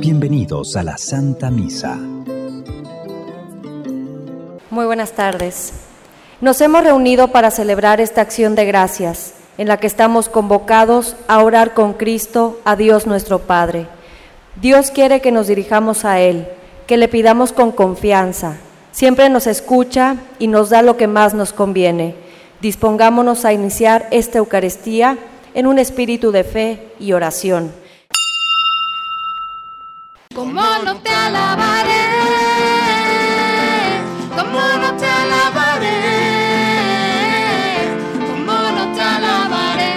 Bienvenidos a la Santa Misa. Muy buenas tardes. Nos hemos reunido para celebrar esta acción de gracias en la que estamos convocados a orar con Cristo a Dios nuestro Padre. Dios quiere que nos dirijamos a Él, que le pidamos con confianza. Siempre nos escucha y nos da lo que más nos conviene. Dispongámonos a iniciar esta Eucaristía en un espíritu de fe y oración. ¿Cómo no te alabaré? ¿Cómo no te alabaré? ¿Cómo no te alabaré?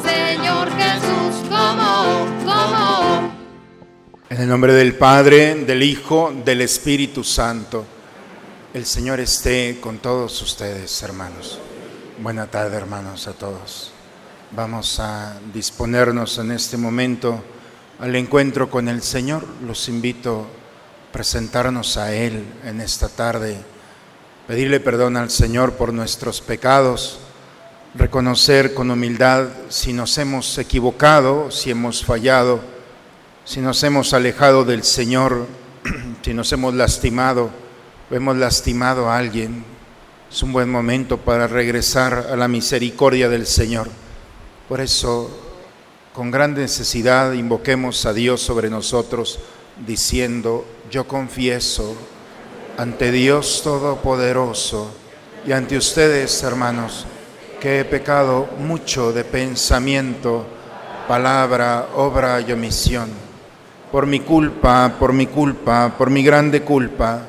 Señor Jesús, ¿cómo? ¿Cómo? En el nombre del Padre, del Hijo, del Espíritu Santo. El Señor esté con todos ustedes, hermanos. Buena tarde, hermanos, a todos. Vamos a disponernos en este momento al encuentro con el Señor. Los invito a presentarnos a Él en esta tarde, pedirle perdón al Señor por nuestros pecados, reconocer con humildad si nos hemos equivocado, si hemos fallado, si nos hemos alejado del Señor, si nos hemos lastimado o hemos lastimado a alguien. Es un buen momento para regresar a la misericordia del Señor. Por eso con gran necesidad invoquemos a Dios sobre nosotros diciendo, yo confieso ante Dios Todopoderoso y ante ustedes, hermanos, que he pecado mucho de pensamiento, palabra, obra y omisión. Por mi culpa, por mi culpa, por mi grande culpa.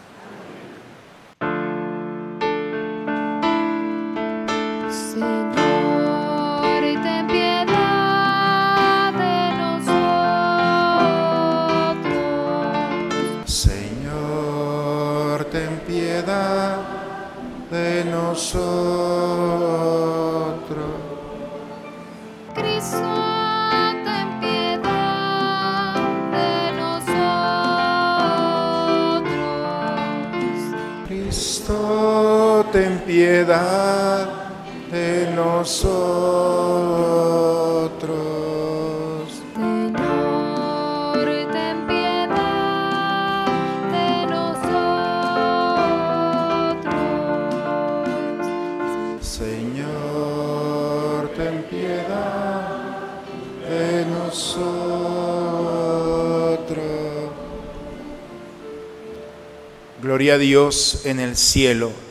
Piedad de nosotros. Señor, ten piedad de nosotros. Señor, ten piedad de nosotros. Gloria a Dios en el cielo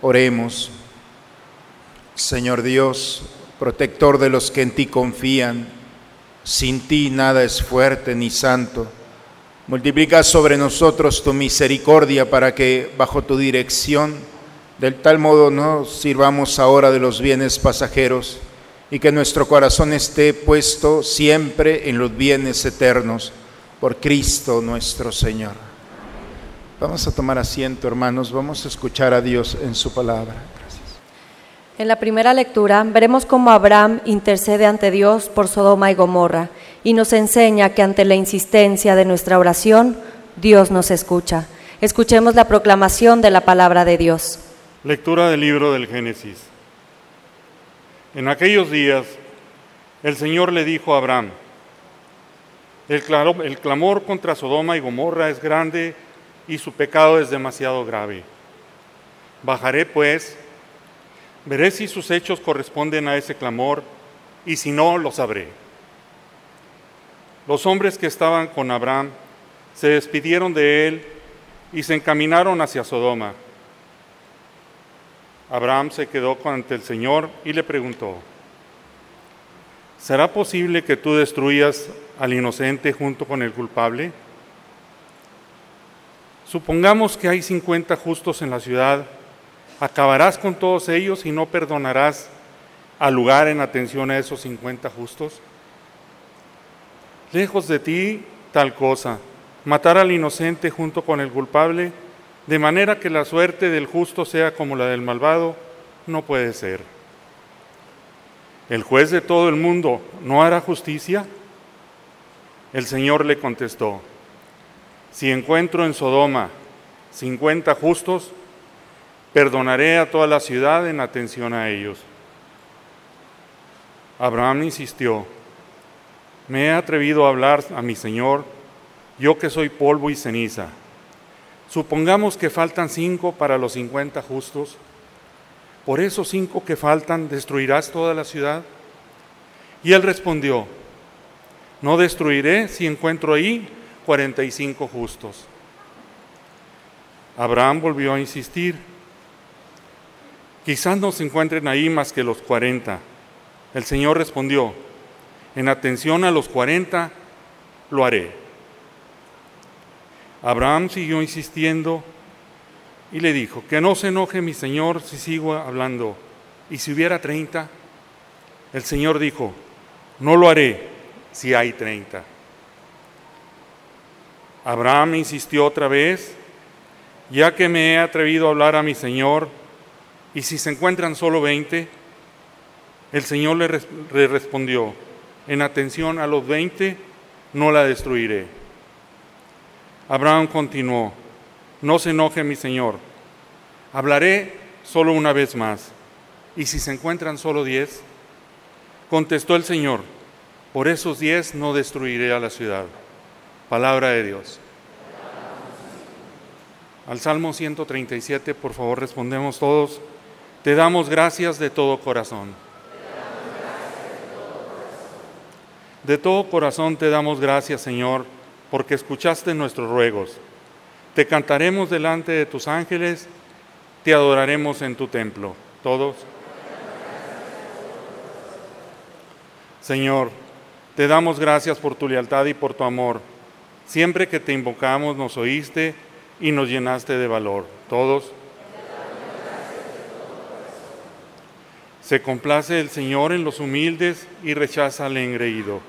Oremos. Señor Dios, protector de los que en ti confían, sin ti nada es fuerte ni santo. Multiplica sobre nosotros tu misericordia para que bajo tu dirección, del tal modo nos sirvamos ahora de los bienes pasajeros y que nuestro corazón esté puesto siempre en los bienes eternos por Cristo nuestro Señor. Vamos a tomar asiento, hermanos, vamos a escuchar a Dios en su palabra. Gracias. En la primera lectura veremos cómo Abraham intercede ante Dios por Sodoma y Gomorra y nos enseña que ante la insistencia de nuestra oración, Dios nos escucha. Escuchemos la proclamación de la palabra de Dios. Lectura del libro del Génesis. En aquellos días, el Señor le dijo a Abraham, el, claro- el clamor contra Sodoma y Gomorra es grande y su pecado es demasiado grave. Bajaré pues, veré si sus hechos corresponden a ese clamor y si no, lo sabré. Los hombres que estaban con Abraham se despidieron de él y se encaminaron hacia Sodoma. Abraham se quedó ante el Señor y le preguntó, ¿será posible que tú destruyas al inocente junto con el culpable? Supongamos que hay 50 justos en la ciudad, ¿acabarás con todos ellos y no perdonarás al lugar en atención a esos 50 justos? Lejos de ti tal cosa, matar al inocente junto con el culpable, de manera que la suerte del justo sea como la del malvado, no puede ser. ¿El juez de todo el mundo no hará justicia? El Señor le contestó, si encuentro en Sodoma 50 justos, perdonaré a toda la ciudad en atención a ellos. Abraham insistió, me he atrevido a hablar a mi Señor, yo que soy polvo y ceniza. Supongamos que faltan cinco para los cincuenta justos. ¿Por esos cinco que faltan destruirás toda la ciudad? Y él respondió, no destruiré si encuentro ahí cuarenta y cinco justos. Abraham volvió a insistir, quizás no se encuentren ahí más que los cuarenta. El Señor respondió, en atención a los cuarenta, lo haré. Abraham siguió insistiendo y le dijo, que no se enoje mi Señor si sigo hablando. ¿Y si hubiera treinta? El Señor dijo, no lo haré si hay treinta. Abraham insistió otra vez, ya que me he atrevido a hablar a mi Señor, ¿y si se encuentran solo veinte? El Señor le, le respondió, en atención a los veinte, no la destruiré. Abraham continuó, no se enoje mi Señor, hablaré solo una vez más. ¿Y si se encuentran solo diez? Contestó el Señor, por esos diez no destruiré a la ciudad. Palabra de Dios. Al Salmo 137, por favor, respondemos todos. Te damos gracias de todo corazón. De todo corazón te damos gracias, Señor, porque escuchaste nuestros ruegos. Te cantaremos delante de tus ángeles, te adoraremos en tu templo. Todos. Señor, te damos gracias por tu lealtad y por tu amor. Siempre que te invocamos nos oíste y nos llenaste de valor. Todos. Se complace el Señor en los humildes y rechaza al engreído.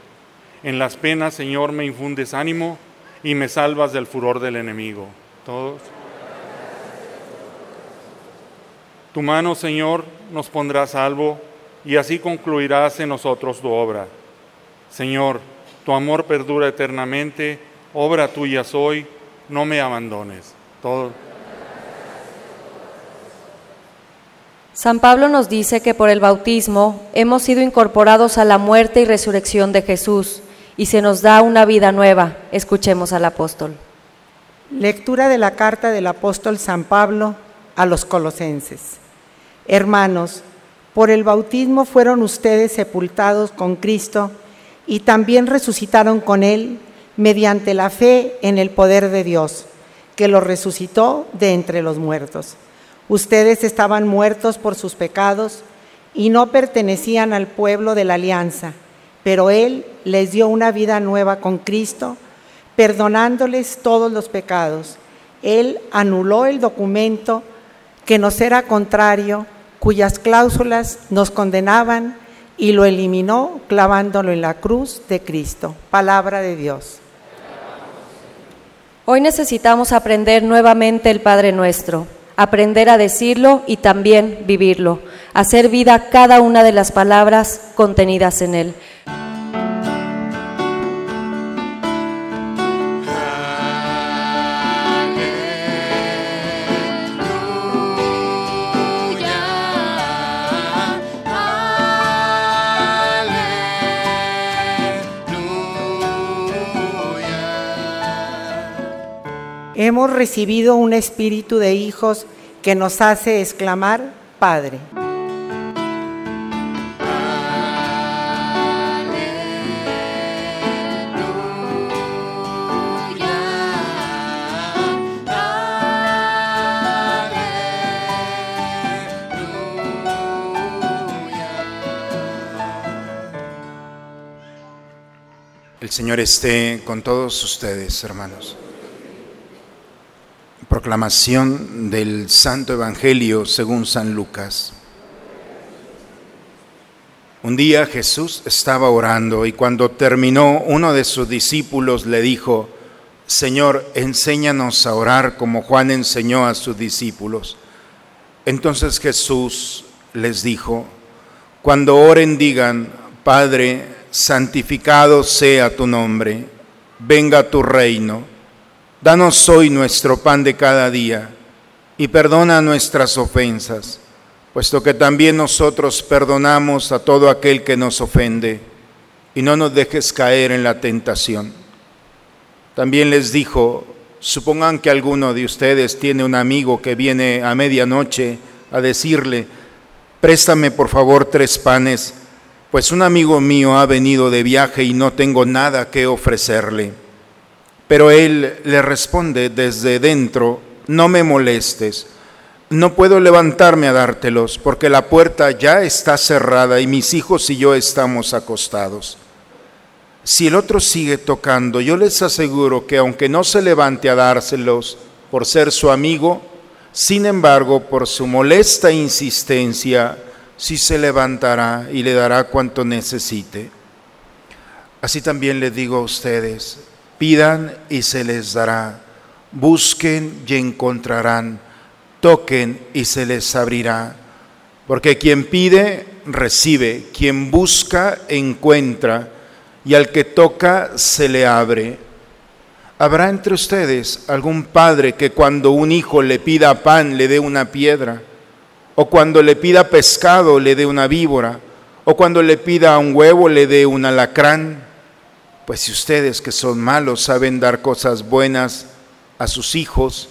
En las penas, Señor, me infundes ánimo y me salvas del furor del enemigo. Todos. Tu mano, Señor, nos pondrá salvo y así concluirás en nosotros tu obra. Señor, tu amor perdura eternamente, obra tuya soy, no me abandones. San Pablo nos dice que por el bautismo hemos sido incorporados a la muerte y resurrección de Jesús y se nos da una vida nueva. Escuchemos al apóstol. Lectura de la carta del apóstol San Pablo a los colosenses. Hermanos, por el bautismo fueron ustedes sepultados con Cristo y también resucitaron con Él mediante la fe en el poder de Dios, que lo resucitó de entre los muertos. Ustedes estaban muertos por sus pecados y no pertenecían al pueblo de la alianza, pero Él les dio una vida nueva con Cristo, perdonándoles todos los pecados. Él anuló el documento que nos era contrario, cuyas cláusulas nos condenaban, y lo eliminó clavándolo en la cruz de Cristo. Palabra de Dios. Hoy necesitamos aprender nuevamente el Padre Nuestro, aprender a decirlo y también vivirlo, hacer vida cada una de las palabras contenidas en él. Hemos recibido un espíritu de hijos que nos hace exclamar, Padre. El Señor esté con todos ustedes, hermanos. Proclamación del Santo Evangelio según San Lucas. Un día Jesús estaba orando y cuando terminó uno de sus discípulos le dijo, Señor, enséñanos a orar como Juan enseñó a sus discípulos. Entonces Jesús les dijo, cuando oren digan, Padre, santificado sea tu nombre, venga tu reino, danos hoy nuestro pan de cada día y perdona nuestras ofensas, puesto que también nosotros perdonamos a todo aquel que nos ofende, y no nos dejes caer en la tentación. También les dijo, supongan que alguno de ustedes tiene un amigo que viene a medianoche a decirle, préstame por favor tres panes, pues un amigo mío ha venido de viaje y no tengo nada que ofrecerle. Pero él le responde desde dentro, no me molestes, no puedo levantarme a dártelos, porque la puerta ya está cerrada y mis hijos y yo estamos acostados. Si el otro sigue tocando, yo les aseguro que aunque no se levante a dárselos por ser su amigo, sin embargo, por su molesta insistencia, sí se levantará y le dará cuanto necesite. Así también les digo a ustedes, pidan y se les dará, busquen y encontrarán, toquen y se les abrirá. Porque quien pide, recibe, quien busca, encuentra, y al que toca, se le abre. ¿Habrá entre ustedes algún padre que cuando un hijo le pida pan le dé una piedra? ¿O cuando le pida pescado le dé una víbora? ¿O cuando le pida un huevo le dé un alacrán? Pues si ustedes que son malos saben dar cosas buenas a sus hijos,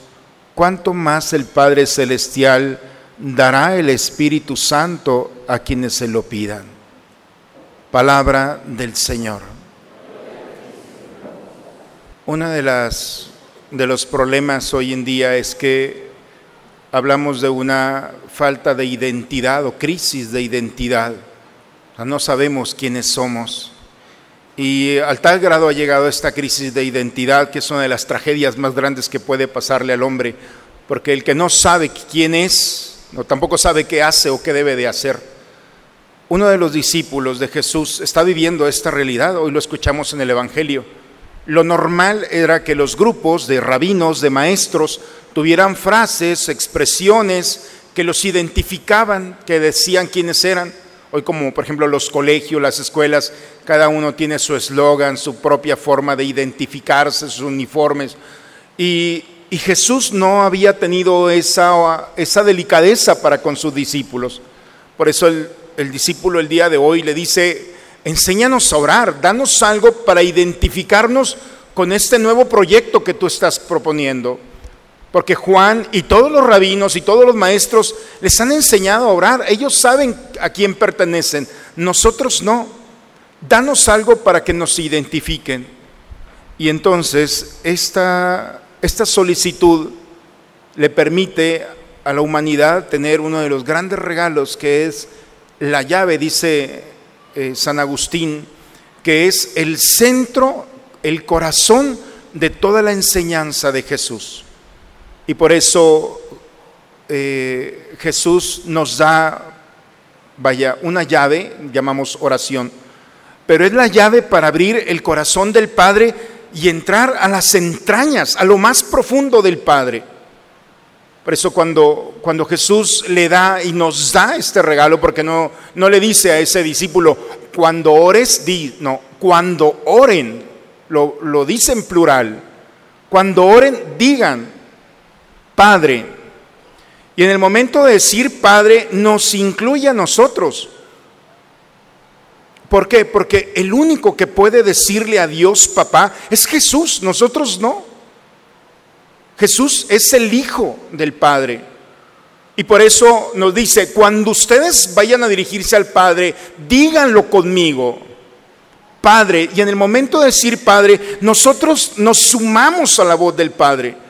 ¿cuánto más el Padre Celestial dará el Espíritu Santo a quienes se lo pidan? Palabra del Señor. Uno de, las, de los problemas hoy en día es que hablamos de una falta de identidad o crisis de identidad. O sea, no sabemos quiénes somos. Y al tal grado ha llegado esta crisis de identidad, que es una de las tragedias más grandes que puede pasarle al hombre, porque el que no sabe quién es, no tampoco sabe qué hace o qué debe de hacer. Uno de los discípulos de Jesús está viviendo esta realidad, hoy lo escuchamos en el Evangelio. Lo normal era que los grupos de rabinos, de maestros, tuvieran frases, expresiones que los identificaban, que decían quiénes eran. Hoy como por ejemplo los colegios, las escuelas, cada uno tiene su eslogan, su propia forma de identificarse, sus uniformes. Y, y, Jesús no había tenido esa, esa delicadeza para con sus discípulos. Por eso el, el discípulo el día de hoy le dice, enséñanos a orar, danos algo para identificarnos con este nuevo proyecto que tú estás proponiendo. Porque Juan y todos los rabinos y todos los maestros les han enseñado a orar. Ellos saben a quién pertenecen. Nosotros no. Danos algo para que nos identifiquen. Y entonces esta, esta solicitud le permite a la humanidad tener uno de los grandes regalos que es la llave, dice eh, San Agustín, que es el centro, el corazón de toda la enseñanza de Jesús. Y por eso eh, Jesús nos da, vaya, una llave, llamamos oración, pero es la llave para abrir el corazón del Padre y entrar a las entrañas, a lo más profundo del Padre. Por eso cuando, cuando Jesús le da y nos da este regalo, porque no, no le dice a ese discípulo, cuando ores, di, no, cuando oren, lo, lo dice en plural, cuando oren, digan, Padre. Y en el momento de decir Padre nos incluye a nosotros. ¿Por qué? Porque el único que puede decirle a Dios papá es Jesús, nosotros no. Jesús es el Hijo del Padre. Y por eso nos dice, cuando ustedes vayan a dirigirse al Padre, díganlo conmigo. Padre, y en el momento de decir Padre, nosotros nos sumamos a la voz del Padre.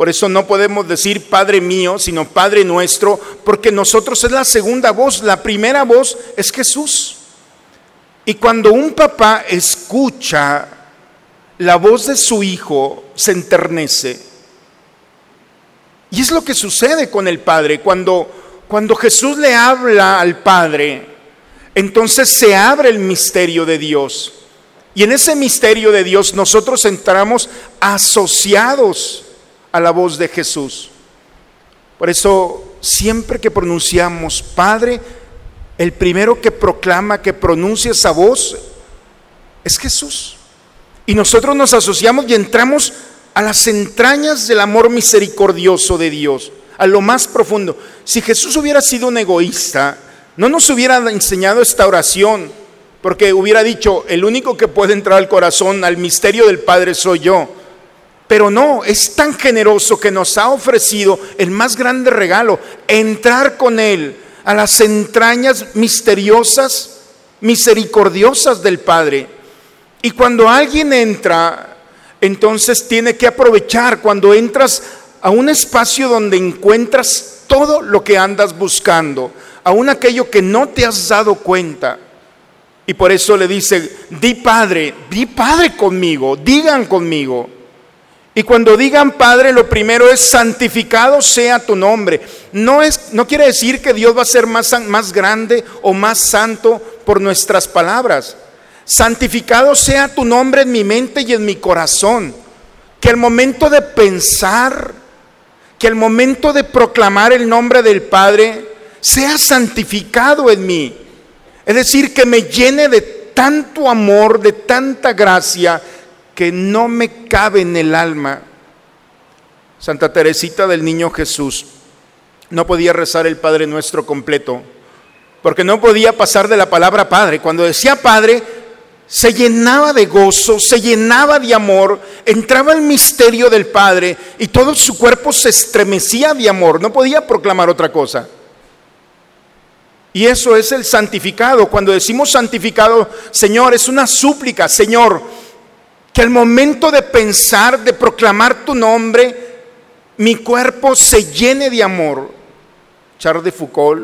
Por eso no podemos decir Padre mío, sino Padre nuestro, porque nosotros es la segunda voz, la primera voz es Jesús. Y cuando un papá escucha la voz de su hijo, se enternece. Y es lo que sucede con el Padre. Cuando, cuando Jesús le habla al Padre, entonces se abre el misterio de Dios. Y en ese misterio de Dios nosotros entramos asociados a la voz de Jesús. Por eso, siempre que pronunciamos Padre, el primero que proclama, que pronuncia esa voz, es Jesús. Y nosotros nos asociamos y entramos a las entrañas del amor misericordioso de Dios, a lo más profundo. Si Jesús hubiera sido un egoísta, no nos hubiera enseñado esta oración, porque hubiera dicho, el único que puede entrar al corazón, al misterio del Padre soy yo. Pero no, es tan generoso que nos ha ofrecido el más grande regalo, entrar con Él a las entrañas misteriosas, misericordiosas del Padre. Y cuando alguien entra, entonces tiene que aprovechar cuando entras a un espacio donde encuentras todo lo que andas buscando, aún aquello que no te has dado cuenta. Y por eso le dice, di Padre, di Padre conmigo, digan conmigo. Y cuando digan Padre, lo primero es santificado sea tu nombre. No, es, no quiere decir que Dios va a ser más, más grande o más santo por nuestras palabras. Santificado sea tu nombre en mi mente y en mi corazón. Que el momento de pensar, que el momento de proclamar el nombre del Padre sea santificado en mí. Es decir, que me llene de tanto amor, de tanta gracia, que no me cabe en el alma. Santa Teresita del Niño Jesús no podía rezar el Padre Nuestro completo, porque no podía pasar de la palabra Padre. Cuando decía Padre, se llenaba de gozo, se llenaba de amor, entraba el misterio del Padre y todo su cuerpo se estremecía de amor, no podía proclamar otra cosa. Y eso es el santificado. Cuando decimos santificado, Señor, es una súplica, Señor, que al momento de pensar, de proclamar tu nombre, mi cuerpo se llene de amor. Charles de Foucault,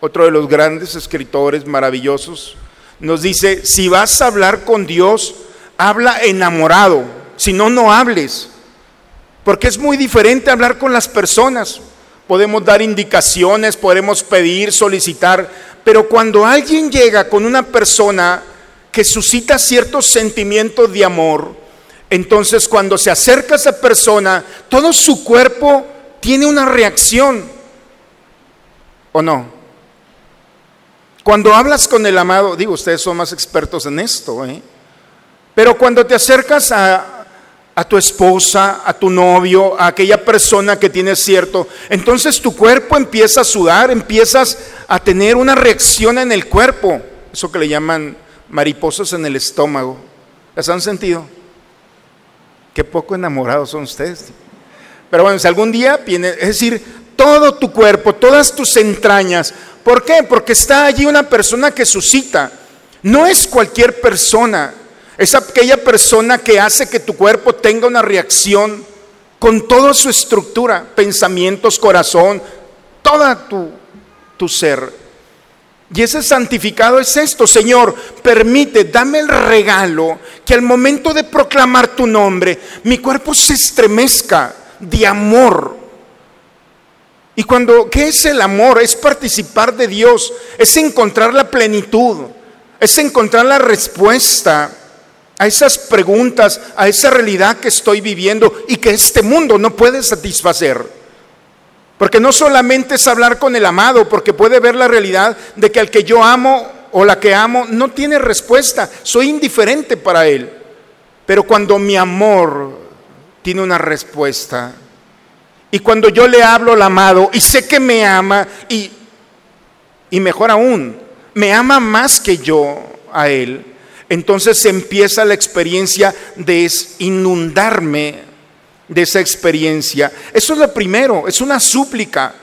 otro de los grandes escritores maravillosos, nos dice, si vas a hablar con Dios, habla enamorado, si no, no hables. Porque es muy diferente hablar con las personas. Podemos dar indicaciones, podemos pedir, solicitar, pero cuando alguien llega con una persona que suscita ciertos sentimientos de amor, entonces cuando se acerca a esa persona, todo su cuerpo tiene una reacción, ¿o no? Cuando hablas con el amado, digo, ustedes son más expertos en esto, ¿eh? pero cuando te acercas a, a tu esposa, a tu novio, a aquella persona que tiene cierto, entonces tu cuerpo empieza a sudar, empiezas a tener una reacción en el cuerpo, eso que le llaman mariposas en el estómago. ¿Las han sentido? Qué poco enamorados son ustedes. Pero bueno, si algún día viene, es decir, todo tu cuerpo, todas tus entrañas. ¿Por qué? Porque está allí una persona que suscita. No es cualquier persona. Es aquella persona que hace que tu cuerpo tenga una reacción con toda su estructura, pensamientos, corazón, toda tu, tu ser. Y ese santificado es esto, Señor, permite, dame el regalo que al momento de proclamar tu nombre, mi cuerpo se estremezca de amor. Y cuando, ¿qué es el amor? Es participar de Dios, es encontrar la plenitud, es encontrar la respuesta a esas preguntas, a esa realidad que estoy viviendo y que este mundo no puede satisfacer. Porque no solamente es hablar con el amado, porque puede ver la realidad de que al que yo amo o la que amo no tiene respuesta, soy indiferente para él. Pero cuando mi amor tiene una respuesta, y cuando yo le hablo al amado y sé que me ama, y, y mejor aún, me ama más que yo a él, entonces empieza la experiencia de inundarme de esa experiencia. Eso es lo primero, es una súplica.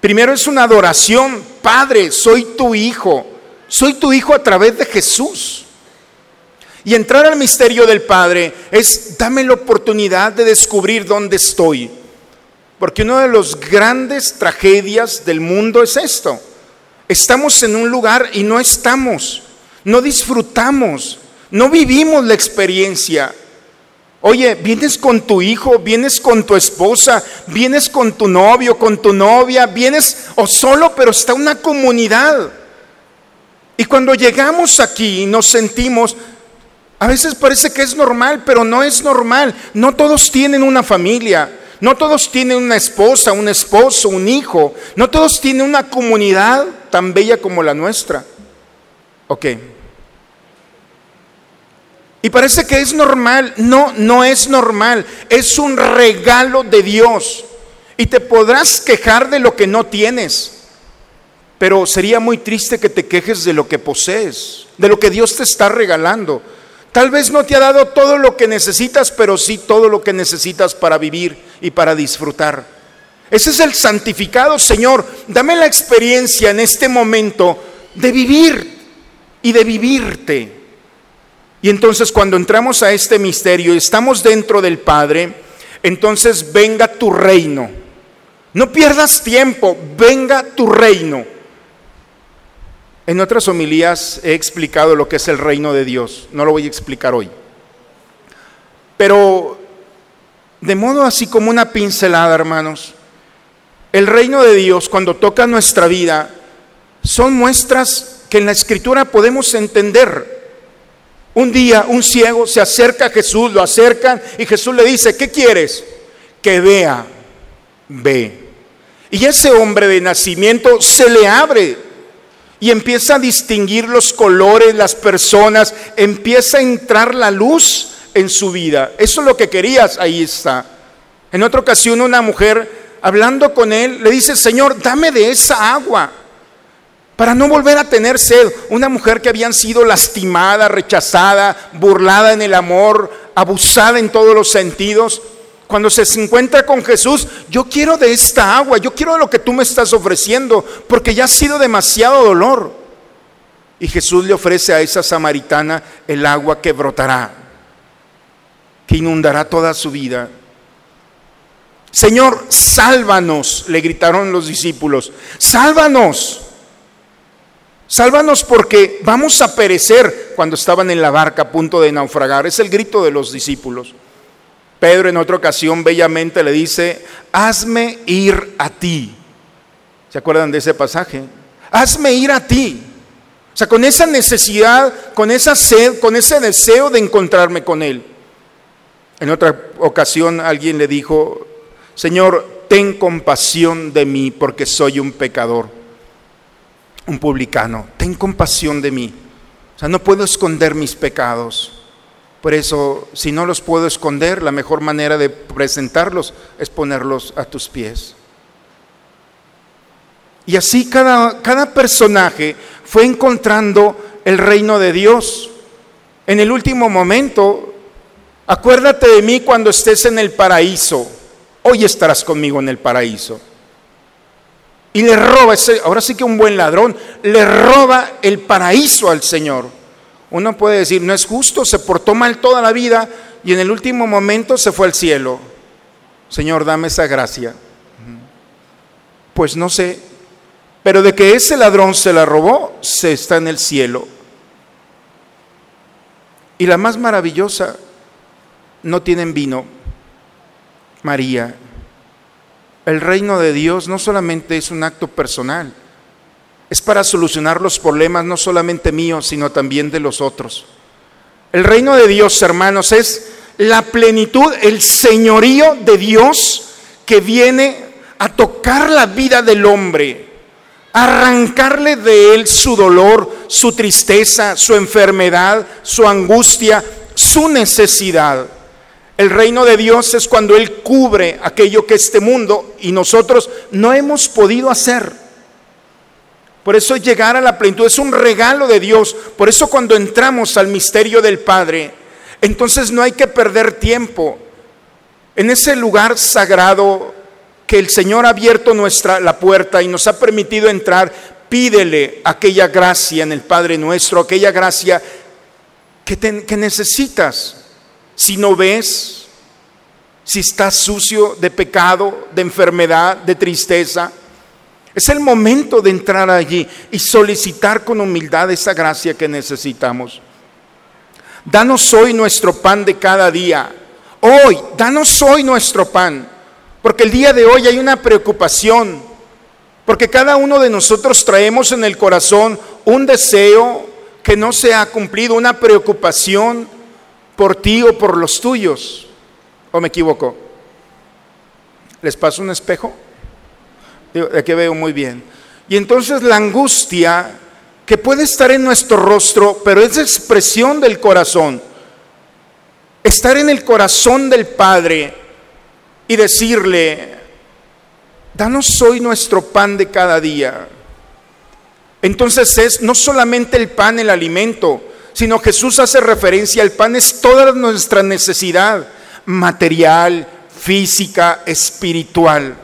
Primero es una adoración. Padre, soy tu hijo. Soy tu hijo a través de Jesús. Y entrar al misterio del Padre es dame la oportunidad de descubrir dónde estoy. Porque una de las grandes tragedias del mundo es esto. Estamos en un lugar y no estamos. No disfrutamos. No vivimos la experiencia. Oye, vienes con tu hijo, vienes con tu esposa, vienes con tu novio, con tu novia, vienes o solo, pero está una comunidad. Y cuando llegamos aquí y nos sentimos, a veces parece que es normal, pero no es normal. No todos tienen una familia, no todos tienen una esposa, un esposo, un hijo, no todos tienen una comunidad tan bella como la nuestra. Ok. Y parece que es normal. No, no es normal. Es un regalo de Dios. Y te podrás quejar de lo que no tienes. Pero sería muy triste que te quejes de lo que posees, de lo que Dios te está regalando. Tal vez no te ha dado todo lo que necesitas, pero sí todo lo que necesitas para vivir y para disfrutar. Ese es el santificado, Señor. Dame la experiencia en este momento de vivir y de vivirte. Y entonces cuando entramos a este misterio y estamos dentro del Padre, entonces venga tu reino. No pierdas tiempo, venga tu reino. En otras homilías he explicado lo que es el reino de Dios, no lo voy a explicar hoy. Pero de modo así como una pincelada, hermanos, el reino de Dios cuando toca nuestra vida son muestras que en la escritura podemos entender. Un día un ciego se acerca a Jesús, lo acercan y Jesús le dice, ¿qué quieres? Que vea, ve. Y ese hombre de nacimiento se le abre y empieza a distinguir los colores, las personas, empieza a entrar la luz en su vida. Eso es lo que querías, ahí está. En otra ocasión una mujer, hablando con él, le dice, Señor, dame de esa agua para no volver a tener sed. Una mujer que habían sido lastimada, rechazada, burlada en el amor, abusada en todos los sentidos. Cuando se encuentra con Jesús, yo quiero de esta agua, yo quiero de lo que tú me estás ofreciendo, porque ya ha sido demasiado dolor. Y Jesús le ofrece a esa samaritana el agua que brotará, que inundará toda su vida. Señor, sálvanos, le gritaron los discípulos, sálvanos. Sálvanos porque vamos a perecer cuando estaban en la barca a punto de naufragar. Es el grito de los discípulos. Pedro en otra ocasión bellamente le dice, hazme ir a ti. ¿Se acuerdan de ese pasaje? Hazme ir a ti. O sea, con esa necesidad, con esa sed, con ese deseo de encontrarme con Él. En otra ocasión alguien le dijo, Señor, ten compasión de mí porque soy un pecador un publicano, ten compasión de mí. O sea, no puedo esconder mis pecados. Por eso, si no los puedo esconder, la mejor manera de presentarlos es ponerlos a tus pies. Y así cada, cada personaje fue encontrando el reino de Dios. En el último momento, acuérdate de mí cuando estés en el paraíso. Hoy estarás conmigo en el paraíso y le roba, ese, ahora sí que un buen ladrón, le roba el paraíso al Señor. Uno puede decir, no es justo, se portó mal toda la vida y en el último momento se fue al cielo. Señor, dame esa gracia. Pues no sé, pero de que ese ladrón se la robó, se está en el cielo. Y la más maravillosa, no tienen vino. María, el reino de Dios no solamente es un acto personal, es para solucionar los problemas no solamente míos, sino también de los otros. El reino de Dios, hermanos, es la plenitud, el señorío de Dios que viene a tocar la vida del hombre, arrancarle de él su dolor, su tristeza, su enfermedad, su angustia, su necesidad. El reino de Dios es cuando Él cubre aquello que este mundo y nosotros no hemos podido hacer. Por eso llegar a la plenitud es un regalo de Dios. Por eso cuando entramos al misterio del Padre, entonces no hay que perder tiempo. En ese lugar sagrado que el Señor ha abierto nuestra la puerta y nos ha permitido entrar, pídele aquella gracia en el Padre nuestro, aquella gracia que, que necesitas. Si no ves, si estás sucio de pecado, de enfermedad, de tristeza, es el momento de entrar allí y solicitar con humildad esa gracia que necesitamos. Danos hoy nuestro pan de cada día. Hoy, danos hoy nuestro pan. Porque el día de hoy hay una preocupación. Porque cada uno de nosotros traemos en el corazón un deseo que no se ha cumplido, una preocupación por ti o por los tuyos. ¿O me equivoco? ¿Les paso un espejo? De que veo muy bien. Y entonces la angustia que puede estar en nuestro rostro, pero es expresión del corazón. Estar en el corazón del Padre y decirle, danos hoy nuestro pan de cada día. Entonces es no solamente el pan, el alimento, sino Jesús hace referencia al pan, es toda nuestra necesidad material, física, espiritual.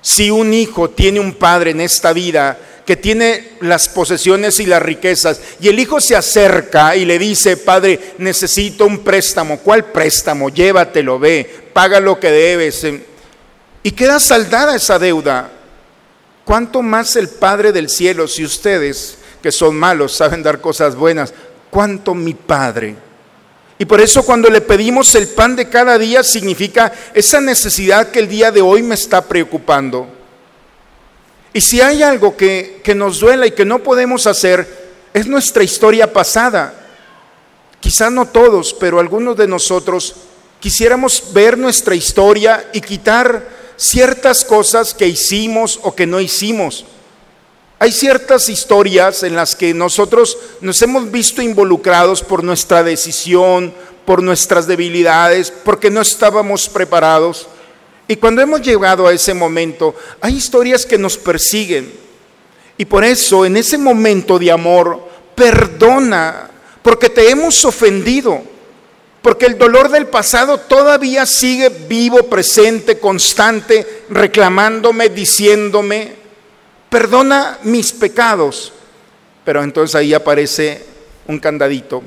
Si un hijo tiene un padre en esta vida que tiene las posesiones y las riquezas y el hijo se acerca y le dice, padre, necesito un préstamo, ¿cuál préstamo? Llévatelo, ve, paga lo que debes. eh, Y queda saldada esa deuda. ¿Cuánto más el Padre del cielo, si ustedes, que son malos, saben dar cosas buenas, cuánto mi Padre? Y por eso cuando le pedimos el pan de cada día significa esa necesidad que el día de hoy me está preocupando. Y si hay algo que, que nos duela y que no podemos hacer, es nuestra historia pasada. Quizá no todos, pero algunos de nosotros quisiéramos ver nuestra historia y quitar ciertas cosas que hicimos o que no hicimos. Hay ciertas historias en las que nosotros nos hemos visto involucrados por nuestra decisión, por nuestras debilidades, porque no estábamos preparados. Y cuando hemos llegado a ese momento, hay historias que nos persiguen. Y por eso, en ese momento de amor, perdona, porque te hemos ofendido, porque el dolor del pasado todavía sigue vivo, presente, constante, reclamándome, diciéndome, perdona mis pecados. Pero entonces ahí aparece un candadito.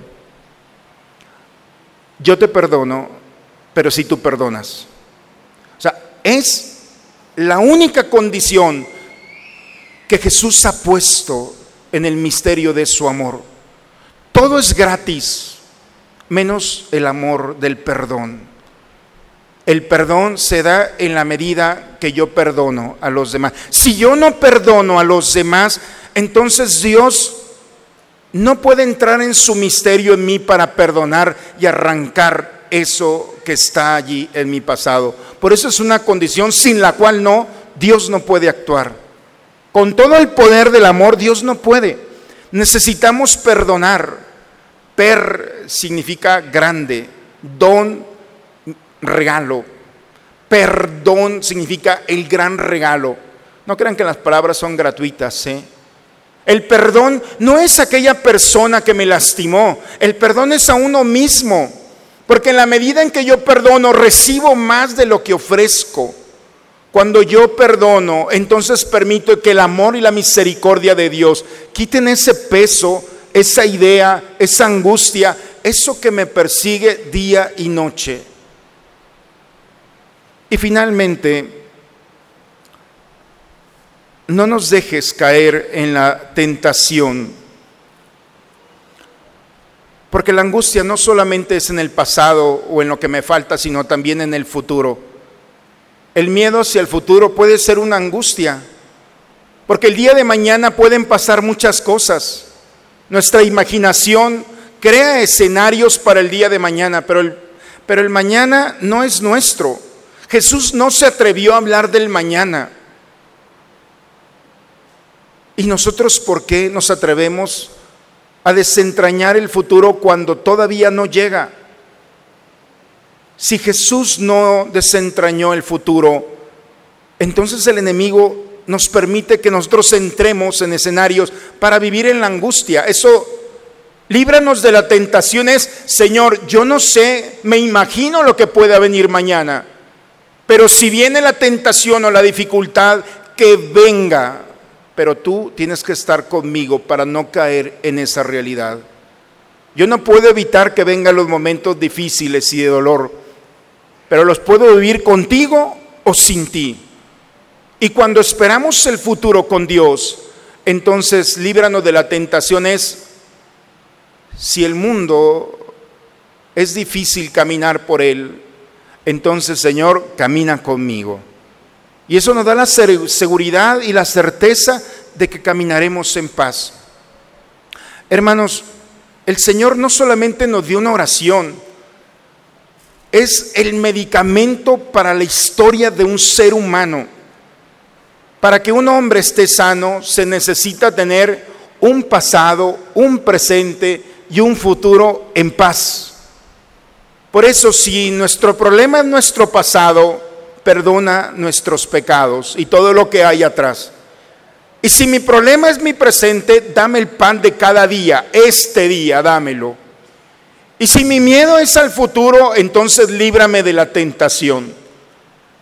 Yo te perdono, pero si tú perdonas. O sea, es la única condición que Jesús ha puesto en el misterio de su amor. Todo es gratis, menos el amor del perdón. El perdón se da en la medida que yo perdono a los demás. Si yo no perdono a los demás, entonces Dios no puede entrar en su misterio en mí para perdonar y arrancar eso que está allí en mi pasado. Por eso es una condición sin la cual no, Dios no puede actuar. Con todo el poder del amor, Dios no puede. Necesitamos perdonar. Per significa grande, don, regalo. Perdón significa el gran regalo. No crean que las palabras son gratuitas, ¿eh? El perdón no es aquella persona que me lastimó, el perdón es a uno mismo, porque en la medida en que yo perdono, recibo más de lo que ofrezco. Cuando yo perdono, entonces permito que el amor y la misericordia de Dios quiten ese peso, esa idea, esa angustia, eso que me persigue día y noche. Y finalmente, no nos dejes caer en la tentación, porque la angustia no solamente es en el pasado o en lo que me falta, sino también en el futuro. El miedo hacia el futuro puede ser una angustia, porque el día de mañana pueden pasar muchas cosas. Nuestra imaginación crea escenarios para el día de mañana, pero el, pero el mañana no es nuestro. Jesús no se atrevió a hablar del mañana. ¿Y nosotros por qué nos atrevemos a desentrañar el futuro cuando todavía no llega? Si Jesús no desentrañó el futuro, entonces el enemigo nos permite que nosotros entremos en escenarios para vivir en la angustia. Eso, líbranos de la tentación es, Señor, yo no sé, me imagino lo que pueda venir mañana. Pero si viene la tentación o la dificultad, que venga. Pero tú tienes que estar conmigo para no caer en esa realidad. Yo no puedo evitar que vengan los momentos difíciles y de dolor, pero los puedo vivir contigo o sin ti. Y cuando esperamos el futuro con Dios, entonces líbranos de la tentación es, si el mundo es difícil caminar por él, entonces Señor, camina conmigo. Y eso nos da la seguridad y la certeza de que caminaremos en paz. Hermanos, el Señor no solamente nos dio una oración, es el medicamento para la historia de un ser humano. Para que un hombre esté sano se necesita tener un pasado, un presente y un futuro en paz. Por eso si nuestro problema es nuestro pasado, perdona nuestros pecados y todo lo que hay atrás. Y si mi problema es mi presente, dame el pan de cada día, este día, dámelo. Y si mi miedo es al futuro, entonces líbrame de la tentación.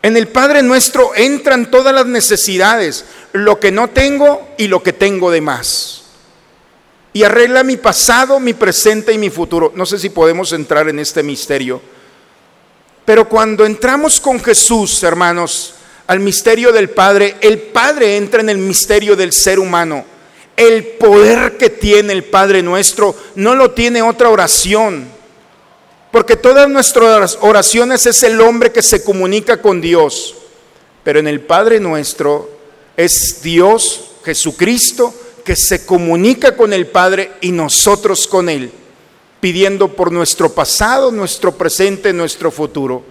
En el Padre nuestro entran todas las necesidades, lo que no tengo y lo que tengo de más y arregla mi pasado, mi presente y mi futuro. No sé si podemos entrar en este misterio. Pero cuando entramos con Jesús, hermanos, al misterio del Padre, el Padre entra en el misterio del ser humano. El poder que tiene el Padre nuestro no lo tiene otra oración. Porque todas nuestras oraciones es el hombre que se comunica con Dios. Pero en el Padre nuestro es Dios, Jesucristo, que se comunica con el Padre y nosotros con Él, pidiendo por nuestro pasado, nuestro presente, nuestro futuro,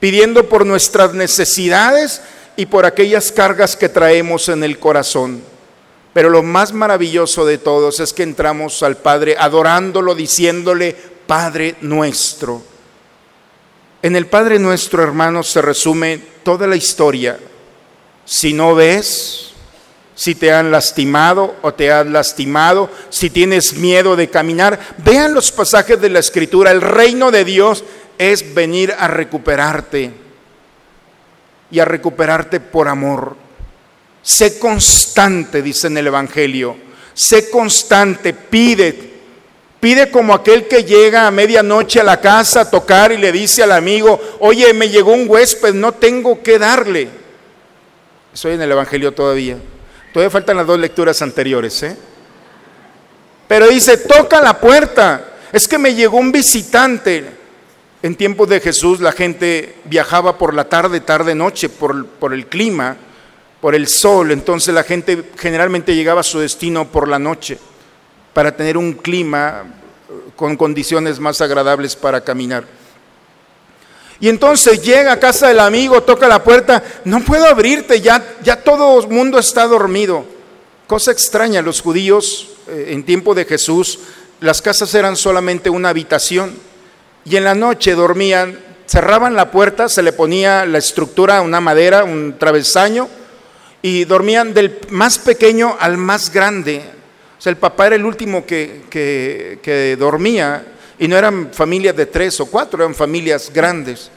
pidiendo por nuestras necesidades y por aquellas cargas que traemos en el corazón. Pero lo más maravilloso de todos es que entramos al Padre adorándolo, diciéndole, Padre nuestro. En el Padre nuestro, hermanos, se resume toda la historia. Si no ves, si te han lastimado o te has lastimado, si tienes miedo de caminar. Vean los pasajes de la Escritura. El reino de Dios es venir a recuperarte y a recuperarte por amor. Sé constante, dice en el Evangelio. Sé constante, pide. Pide como aquel que llega a medianoche a la casa a tocar y le dice al amigo, oye, me llegó un huésped, no tengo que darle. Estoy en el Evangelio todavía. Todavía faltan las dos lecturas anteriores, ¿eh? Pero dice, toca la puerta. Es que me llegó un visitante. En tiempos de Jesús la gente viajaba por la tarde, tarde, noche, por, por el clima, por el sol. Entonces la gente generalmente llegaba a su destino por la noche para tener un clima con condiciones más agradables para caminar. Y entonces llega a casa del amigo, toca la puerta, no puedo abrirte, ya, ya todo el mundo está dormido. Cosa extraña, los judíos eh, en tiempo de Jesús, las casas eran solamente una habitación y en la noche dormían, cerraban la puerta, se le ponía la estructura, una madera, un travesaño, y dormían del más pequeño al más grande. O sea, el papá era el último que, que, que dormía y no eran familias de tres o cuatro, eran familias grandes.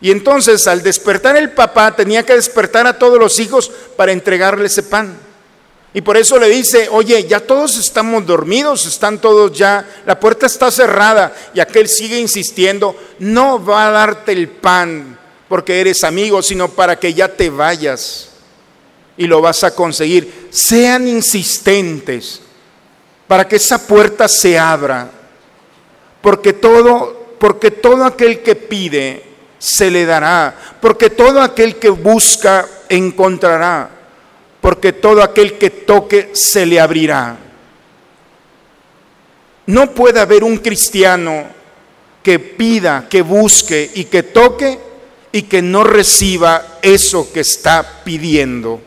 Y entonces al despertar el papá tenía que despertar a todos los hijos para entregarle ese pan. Y por eso le dice, oye, ya todos estamos dormidos, están todos ya, la puerta está cerrada. Y aquel sigue insistiendo, no va a darte el pan porque eres amigo, sino para que ya te vayas. Y lo vas a conseguir. Sean insistentes para que esa puerta se abra. Porque todo, porque todo aquel que pide, se le dará, porque todo aquel que busca encontrará, porque todo aquel que toque se le abrirá. No puede haber un cristiano que pida, que busque y que toque y que no reciba eso que está pidiendo.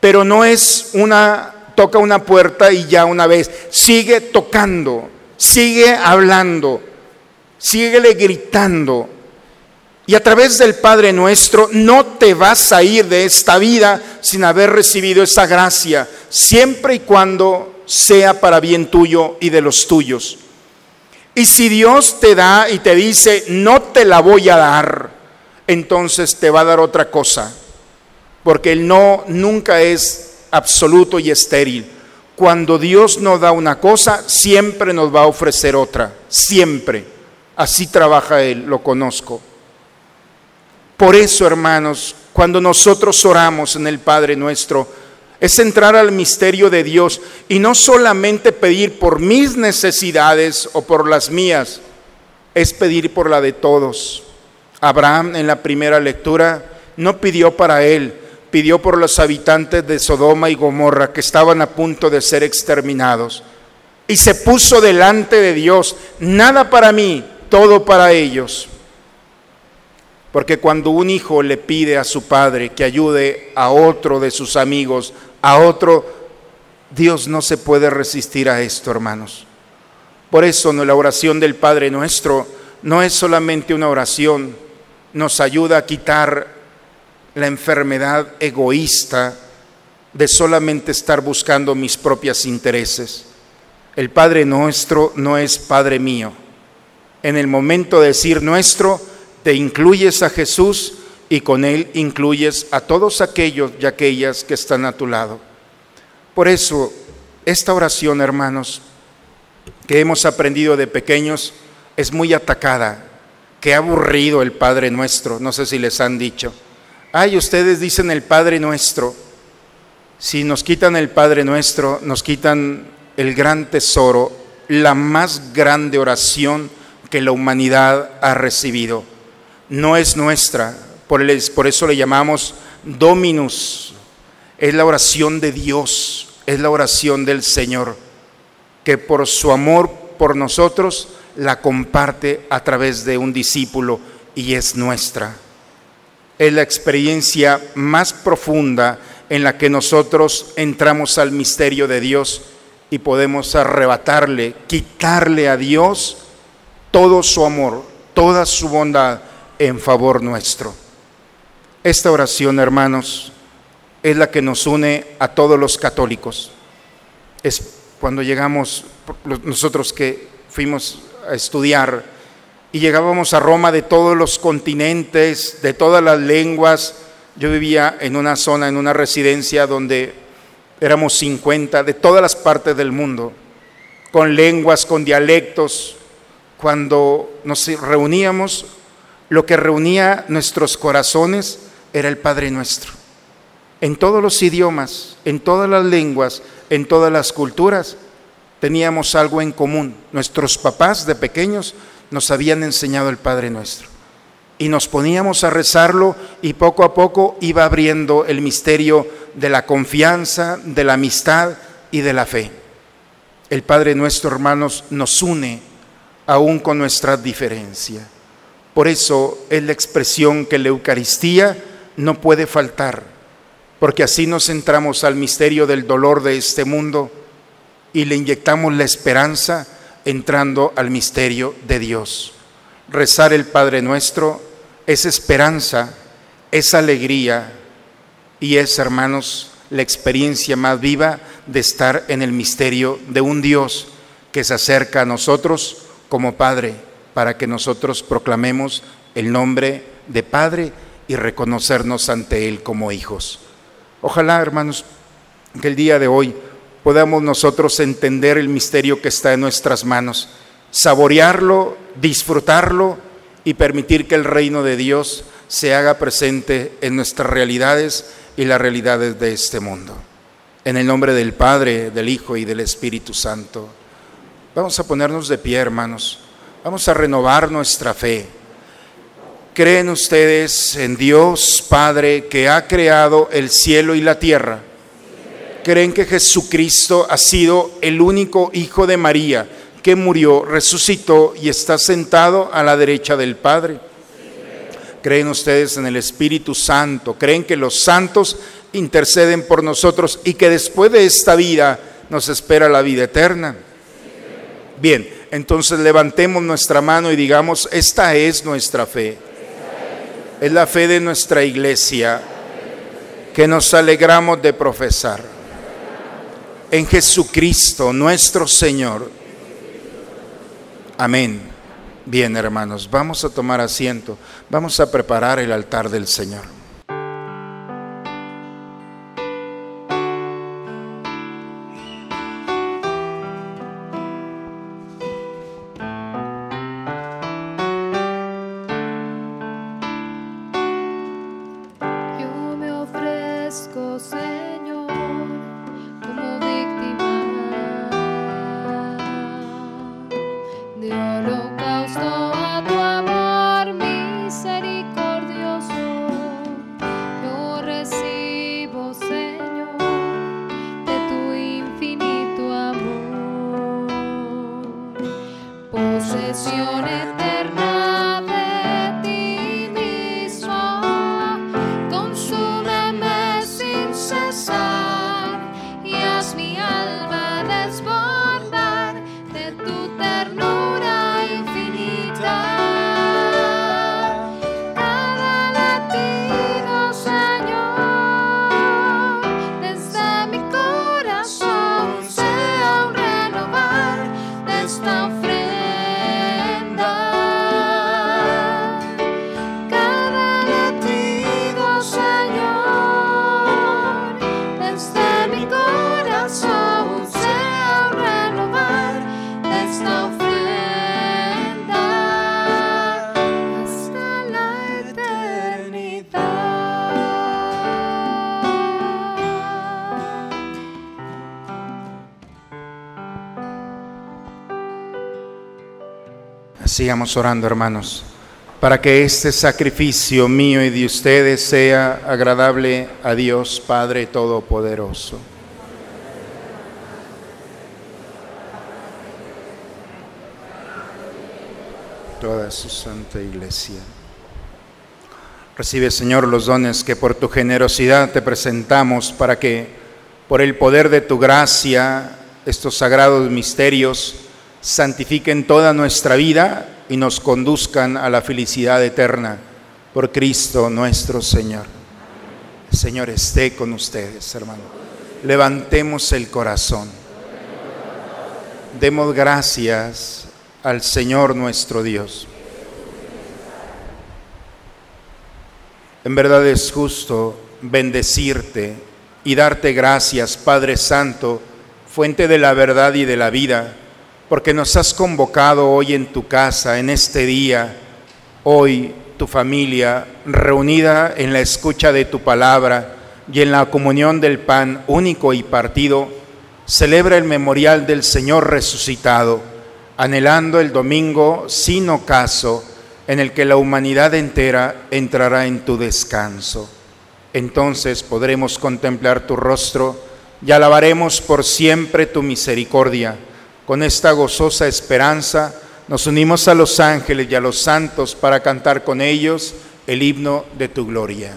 Pero no es una, toca una puerta y ya una vez, sigue tocando, sigue hablando, síguele gritando y a través del Padre nuestro no te vas a ir de esta vida sin haber recibido esa gracia, siempre y cuando sea para bien tuyo y de los tuyos. Y si Dios te da y te dice, no te la voy a dar, entonces te va a dar otra cosa. Porque el no nunca es absoluto y estéril. Cuando Dios nos da una cosa, siempre nos va a ofrecer otra. Siempre. Así trabaja Él, lo conozco. Por eso, hermanos, cuando nosotros oramos en el Padre nuestro, es entrar al misterio de Dios y no solamente pedir por mis necesidades o por las mías, es pedir por la de todos. Abraham en la primera lectura no pidió para él, pidió por los habitantes de Sodoma y Gomorra que estaban a punto de ser exterminados. Y se puso delante de Dios, nada para mí, todo para ellos. Porque cuando un hijo le pide a su padre que ayude a otro de sus amigos, a otro, Dios no se puede resistir a esto, hermanos. Por eso la oración del Padre nuestro no es solamente una oración, nos ayuda a quitar la enfermedad egoísta de solamente estar buscando mis propios intereses. El Padre nuestro no es Padre mío. En el momento de decir nuestro, te incluyes a Jesús y con Él incluyes a todos aquellos y aquellas que están a tu lado. Por eso, esta oración, hermanos, que hemos aprendido de pequeños, es muy atacada. Qué aburrido el Padre Nuestro, no sé si les han dicho. Ay, ustedes dicen el Padre Nuestro. Si nos quitan el Padre Nuestro, nos quitan el gran tesoro, la más grande oración que la humanidad ha recibido. No es nuestra, por, por eso le llamamos Dominus. Es la oración de Dios, es la oración del Señor, que por su amor por nosotros la comparte a través de un discípulo y es nuestra. Es la experiencia más profunda en la que nosotros entramos al misterio de Dios y podemos arrebatarle, quitarle a Dios todo su amor, toda su bondad en favor nuestro. Esta oración, hermanos, es la que nos une a todos los católicos. Es cuando llegamos, nosotros que fuimos a estudiar y llegábamos a Roma de todos los continentes, de todas las lenguas. Yo vivía en una zona, en una residencia donde éramos 50 de todas las partes del mundo, con lenguas, con dialectos. Cuando nos reuníamos, lo que reunía nuestros corazones era el Padre nuestro. En todos los idiomas, en todas las lenguas, en todas las culturas, teníamos algo en común. Nuestros papás de pequeños nos habían enseñado el Padre nuestro. Y nos poníamos a rezarlo y poco a poco iba abriendo el misterio de la confianza, de la amistad y de la fe. El Padre nuestro, hermanos, nos une aún con nuestra diferencia. Por eso es la expresión que la Eucaristía no puede faltar, porque así nos entramos al misterio del dolor de este mundo y le inyectamos la esperanza entrando al misterio de Dios. Rezar el Padre nuestro es esperanza, es alegría y es, hermanos, la experiencia más viva de estar en el misterio de un Dios que se acerca a nosotros como Padre, para que nosotros proclamemos el nombre de Padre y reconocernos ante Él como hijos. Ojalá, hermanos, que el día de hoy podamos nosotros entender el misterio que está en nuestras manos, saborearlo, disfrutarlo y permitir que el reino de Dios se haga presente en nuestras realidades y las realidades de este mundo. En el nombre del Padre, del Hijo y del Espíritu Santo. Vamos a ponernos de pie, hermanos. Vamos a renovar nuestra fe. ¿Creen ustedes en Dios Padre que ha creado el cielo y la tierra? ¿Creen que Jesucristo ha sido el único Hijo de María que murió, resucitó y está sentado a la derecha del Padre? ¿Creen ustedes en el Espíritu Santo? ¿Creen que los santos interceden por nosotros y que después de esta vida nos espera la vida eterna? Bien, entonces levantemos nuestra mano y digamos, esta es nuestra fe. Es la fe de nuestra iglesia que nos alegramos de profesar. En Jesucristo nuestro Señor. Amén. Bien, hermanos, vamos a tomar asiento, vamos a preparar el altar del Señor. Sigamos orando, hermanos, para que este sacrificio mío y de ustedes sea agradable a Dios Padre Todopoderoso. Toda su santa iglesia. Recibe, Señor, los dones que por tu generosidad te presentamos para que, por el poder de tu gracia, estos sagrados misterios santifiquen toda nuestra vida y nos conduzcan a la felicidad eterna por Cristo nuestro Señor. El Señor esté con ustedes, hermano. Levantemos el corazón. Demos gracias al Señor nuestro Dios. En verdad es justo bendecirte y darte gracias, Padre Santo, fuente de la verdad y de la vida, porque nos has convocado hoy en tu casa, en este día, hoy tu familia, reunida en la escucha de tu palabra y en la comunión del pan único y partido, celebra el memorial del Señor resucitado, anhelando el domingo sin ocaso en el que la humanidad entera entrará en tu descanso. Entonces podremos contemplar tu rostro y alabaremos por siempre tu misericordia. Con esta gozosa esperanza nos unimos a los ángeles y a los santos para cantar con ellos el himno de tu gloria.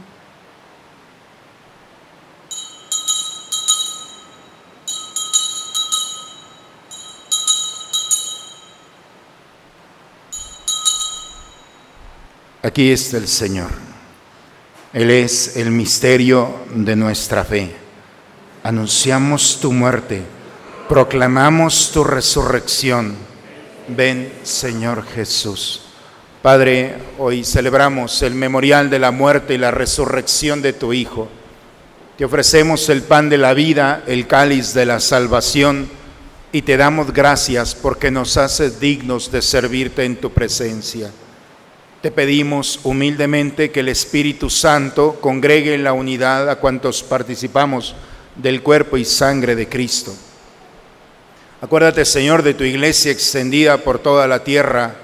Aquí está el Señor. Él es el misterio de nuestra fe. Anunciamos tu muerte, proclamamos tu resurrección. Ven, Señor Jesús. Padre, hoy celebramos el memorial de la muerte y la resurrección de tu Hijo. Te ofrecemos el pan de la vida, el cáliz de la salvación, y te damos gracias porque nos haces dignos de servirte en tu presencia. Te pedimos humildemente que el Espíritu Santo congregue en la unidad a cuantos participamos del cuerpo y sangre de Cristo. Acuérdate, Señor, de tu iglesia extendida por toda la tierra,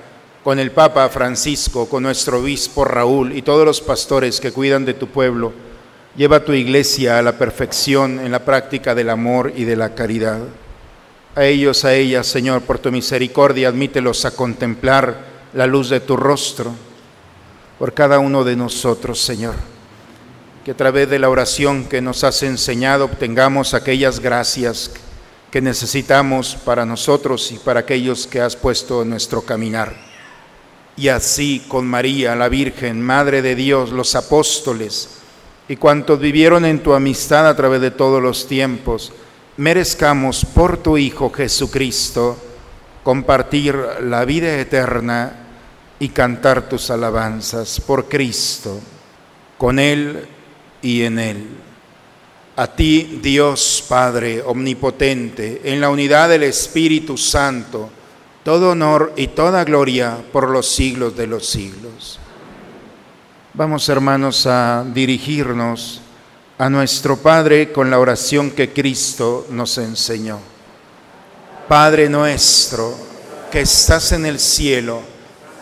con el Papa Francisco, con nuestro obispo Raúl y todos los pastores que cuidan de tu pueblo. Lleva tu iglesia a la perfección en la práctica del amor y de la caridad. A ellos, a ellas, Señor, por tu misericordia, admítelos a contemplar la luz de tu rostro por cada uno de nosotros, Señor. Que a través de la oración que nos has enseñado obtengamos aquellas gracias que necesitamos para nosotros y para aquellos que has puesto en nuestro caminar. Y así con María, la Virgen, Madre de Dios, los apóstoles y cuantos vivieron en tu amistad a través de todos los tiempos, merezcamos por tu Hijo Jesucristo compartir la vida eterna y cantar tus alabanzas por Cristo, con Él y en Él. A ti, Dios Padre Omnipotente, en la unidad del Espíritu Santo, todo honor y toda gloria por los siglos de los siglos. Vamos, hermanos, a dirigirnos a nuestro Padre con la oración que Cristo nos enseñó. Padre nuestro, que estás en el cielo,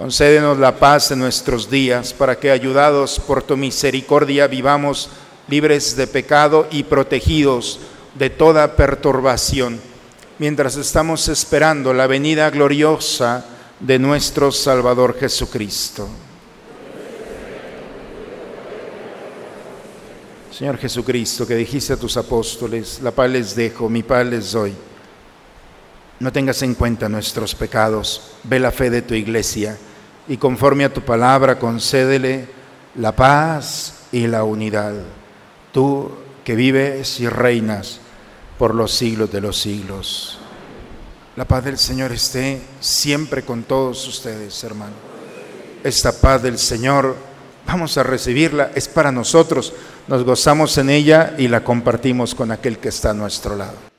Concédenos la paz en nuestros días para que, ayudados por tu misericordia, vivamos libres de pecado y protegidos de toda perturbación, mientras estamos esperando la venida gloriosa de nuestro Salvador Jesucristo. Señor Jesucristo, que dijiste a tus apóstoles, la paz les dejo, mi paz les doy. No tengas en cuenta nuestros pecados, ve la fe de tu iglesia y conforme a tu palabra concédele la paz y la unidad. Tú que vives y reinas por los siglos de los siglos. La paz del Señor esté siempre con todos ustedes, hermano. Esta paz del Señor, vamos a recibirla, es para nosotros. nos gozamos en ella y la compartimos con aquel que está a nuestro lado.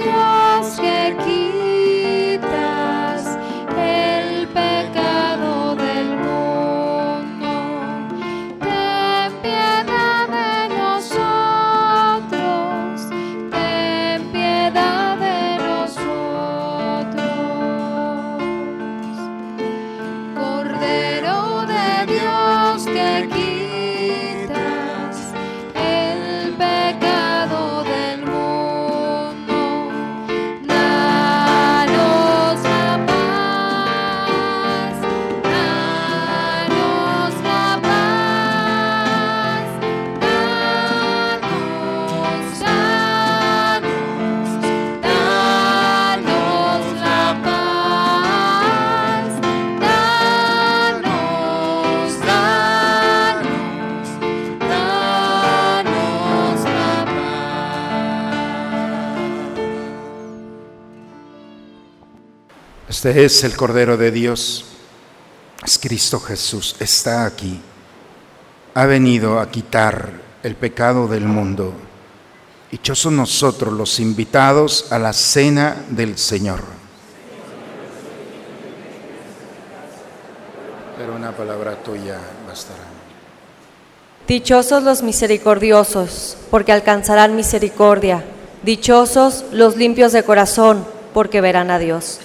Cordero Este es el Cordero de Dios, es Cristo Jesús, está aquí, ha venido a quitar el pecado del mundo. Dichosos nosotros los invitados a la cena del Señor. Pero una palabra tuya bastará. Dichosos los misericordiosos, porque alcanzarán misericordia. Dichosos los limpios de corazón, porque verán a Dios.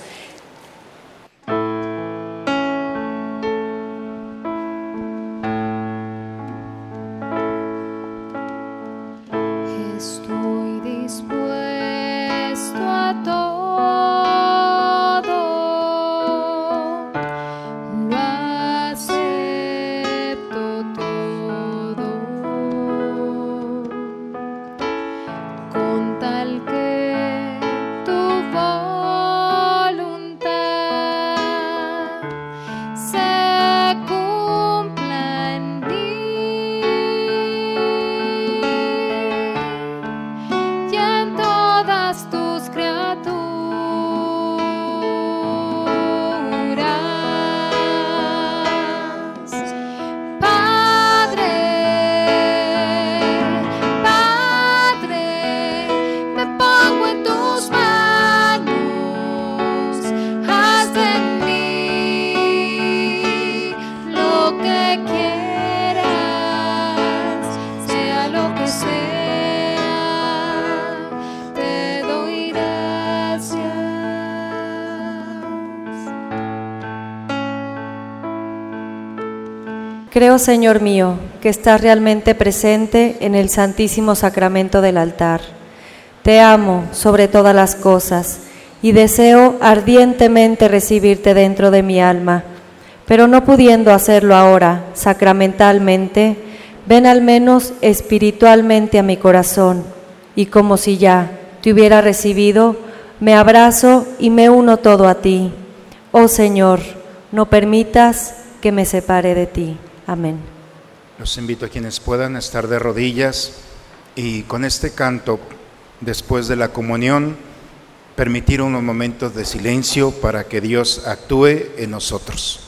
Señor mío, que estás realmente presente en el Santísimo Sacramento del altar. Te amo sobre todas las cosas y deseo ardientemente recibirte dentro de mi alma, pero no pudiendo hacerlo ahora sacramentalmente, ven al menos espiritualmente a mi corazón y como si ya te hubiera recibido, me abrazo y me uno todo a ti. Oh Señor, no permitas que me separe de ti. Amén. Los invito a quienes puedan estar de rodillas y con este canto, después de la comunión, permitir unos momentos de silencio para que Dios actúe en nosotros.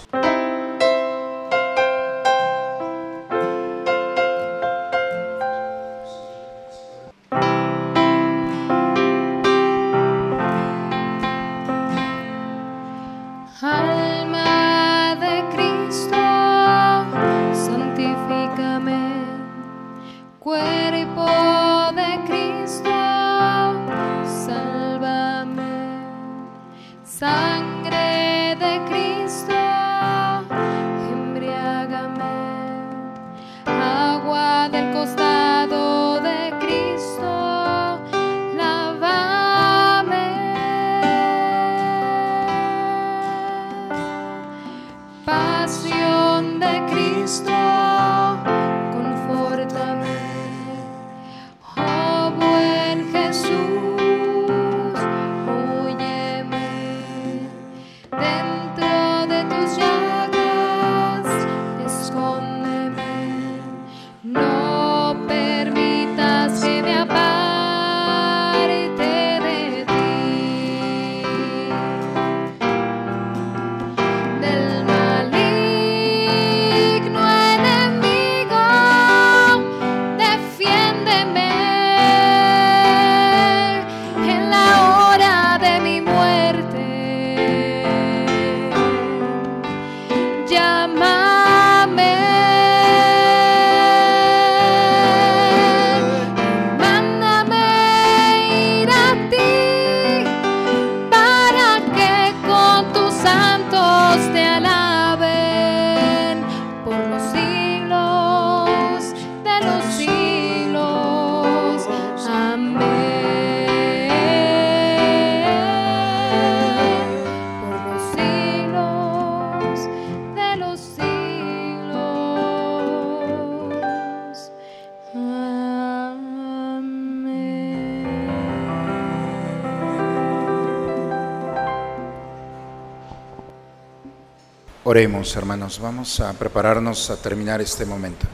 Oremos, hermanos, vamos a prepararnos a terminar este momento.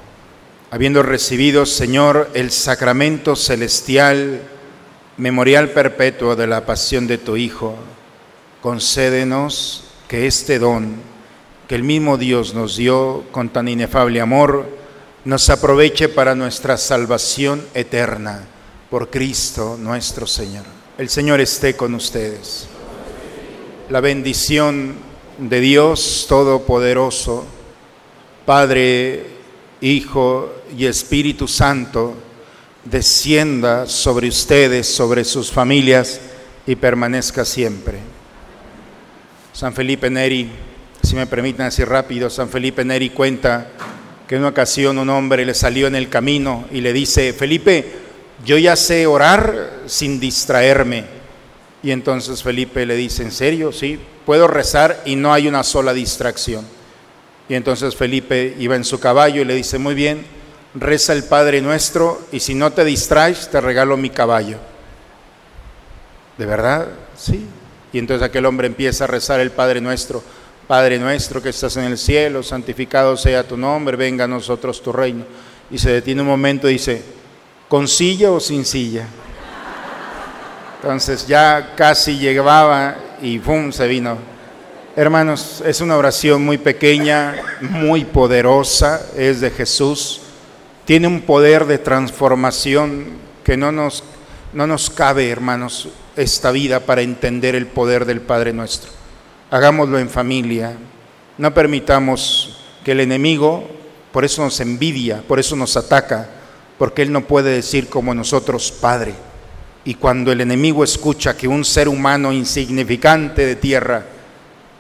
Habiendo recibido, Señor, el sacramento celestial, memorial perpetuo de la pasión de tu Hijo, concédenos que este don que el mismo Dios nos dio con tan inefable amor, nos aproveche para nuestra salvación eterna por Cristo nuestro Señor. El Señor esté con ustedes. La bendición de Dios Todopoderoso, Padre, Hijo y Espíritu Santo, descienda sobre ustedes, sobre sus familias y permanezca siempre. San Felipe Neri, si me permiten así rápido, San Felipe Neri cuenta que en una ocasión un hombre le salió en el camino y le dice, Felipe, yo ya sé orar sin distraerme. Y entonces Felipe le dice, ¿en serio? Sí, puedo rezar y no hay una sola distracción. Y entonces Felipe iba en su caballo y le dice, muy bien, reza el Padre nuestro y si no te distraes, te regalo mi caballo. ¿De verdad? Sí. Y entonces aquel hombre empieza a rezar el Padre nuestro. Padre nuestro que estás en el cielo, santificado sea tu nombre, venga a nosotros tu reino. Y se detiene un momento y dice, ¿con silla o sin silla? Entonces ya casi llegaba y ¡pum! se vino. Hermanos, es una oración muy pequeña, muy poderosa, es de Jesús. Tiene un poder de transformación que no nos, no nos cabe, hermanos, esta vida para entender el poder del Padre nuestro. Hagámoslo en familia. No permitamos que el enemigo, por eso nos envidia, por eso nos ataca, porque él no puede decir como nosotros, Padre. Y cuando el enemigo escucha que un ser humano insignificante de tierra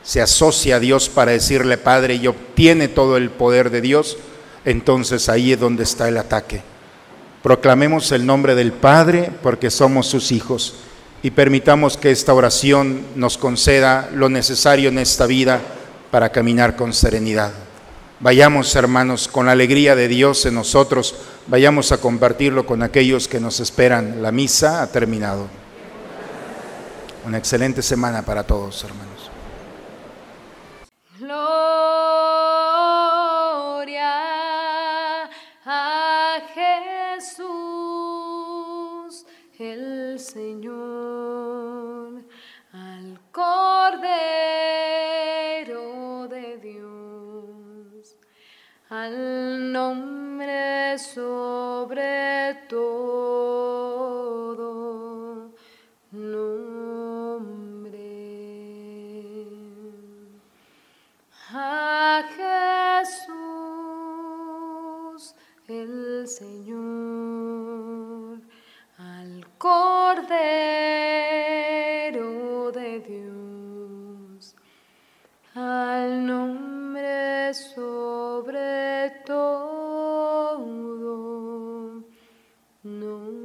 se asocia a Dios para decirle Padre y obtiene todo el poder de Dios, entonces ahí es donde está el ataque. Proclamemos el nombre del Padre porque somos sus hijos y permitamos que esta oración nos conceda lo necesario en esta vida para caminar con serenidad. Vayamos, hermanos, con la alegría de Dios en nosotros, vayamos a compartirlo con aquellos que nos esperan. La misa ha terminado. Una excelente semana para todos, hermanos. Gloria a Jesús el Señor, al Cordero al nombre sobre todo. Nombre. A Jesús el Señor, al Cordero de Dios, al nombre sobre todo. No.